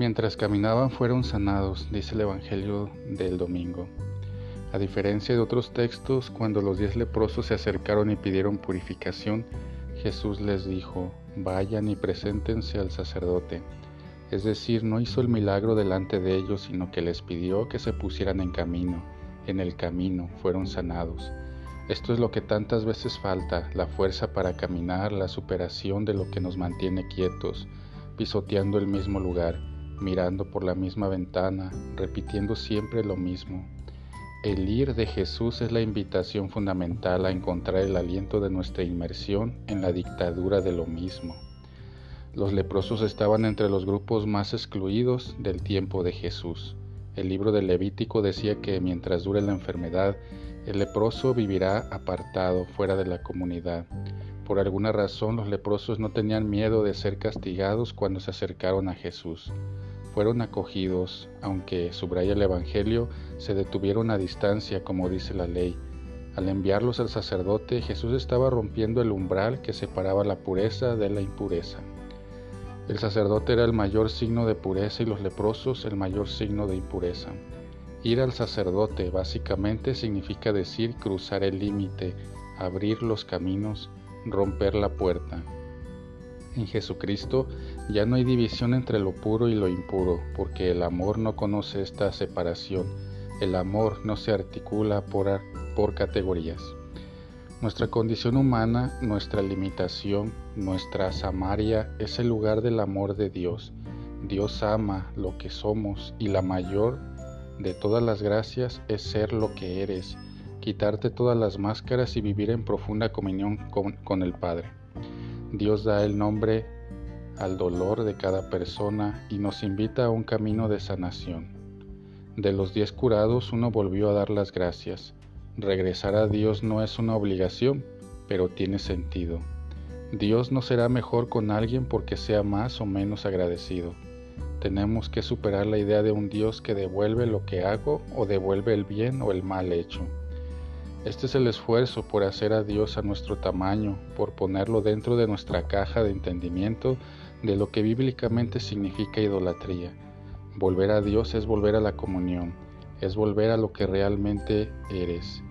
Mientras caminaban fueron sanados, dice el Evangelio del domingo. A diferencia de otros textos, cuando los diez leprosos se acercaron y pidieron purificación, Jesús les dijo, vayan y preséntense al sacerdote. Es decir, no hizo el milagro delante de ellos, sino que les pidió que se pusieran en camino. En el camino fueron sanados. Esto es lo que tantas veces falta, la fuerza para caminar, la superación de lo que nos mantiene quietos, pisoteando el mismo lugar, mirando por la misma ventana, repitiendo siempre lo mismo. El ir de Jesús es la invitación fundamental a encontrar el aliento de nuestra inmersión en la dictadura de lo mismo. Los leprosos estaban entre los grupos más excluidos del tiempo de Jesús. El libro del Levítico decía que mientras dure la enfermedad, el leproso vivirá apartado, fuera de la comunidad. Por alguna razón los leprosos no tenían miedo de ser castigados cuando se acercaron a Jesús. Fueron acogidos, aunque, subraya el Evangelio, se detuvieron a distancia, como dice la ley. Al enviarlos al sacerdote, Jesús estaba rompiendo el umbral que separaba la pureza de la impureza. El sacerdote era el mayor signo de pureza y los leprosos el mayor signo de impureza. Ir al sacerdote básicamente significa decir cruzar el límite, abrir los caminos, romper la puerta. En Jesucristo ya no hay división entre lo puro y lo impuro, porque el amor no conoce esta separación. El amor no se articula por, categorías. Nuestra condición humana, nuestra limitación, nuestra samaria es el lugar del amor de Dios. Dios ama lo que somos y la mayor de todas las gracias es ser lo que eres, quitarte todas las máscaras y vivir en profunda comunión con, el Padre. Dios da el nombre al dolor de cada persona y nos invita a un camino de sanación. De los diez curados uno volvió a dar las gracias. Regresar a Dios no es una obligación, pero tiene sentido. Dios no será mejor con alguien porque sea más o menos agradecido. Tenemos que superar la idea de un Dios que devuelve lo que hago o devuelve el bien o el mal hecho. Este es el esfuerzo por hacer a Dios a nuestro tamaño, por ponerlo dentro de nuestra caja de entendimiento de lo que bíblicamente significa idolatría. Volver a Dios es volver a la comunión, es volver a lo que realmente eres,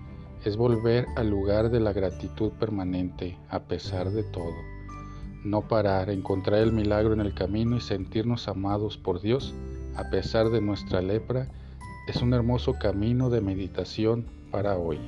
es volver al lugar de la gratitud permanente a pesar de todo no parar, encontrar el milagro en el camino y sentirnos amados por Dios a pesar de nuestra lepra, es un hermoso camino de meditación para hoy.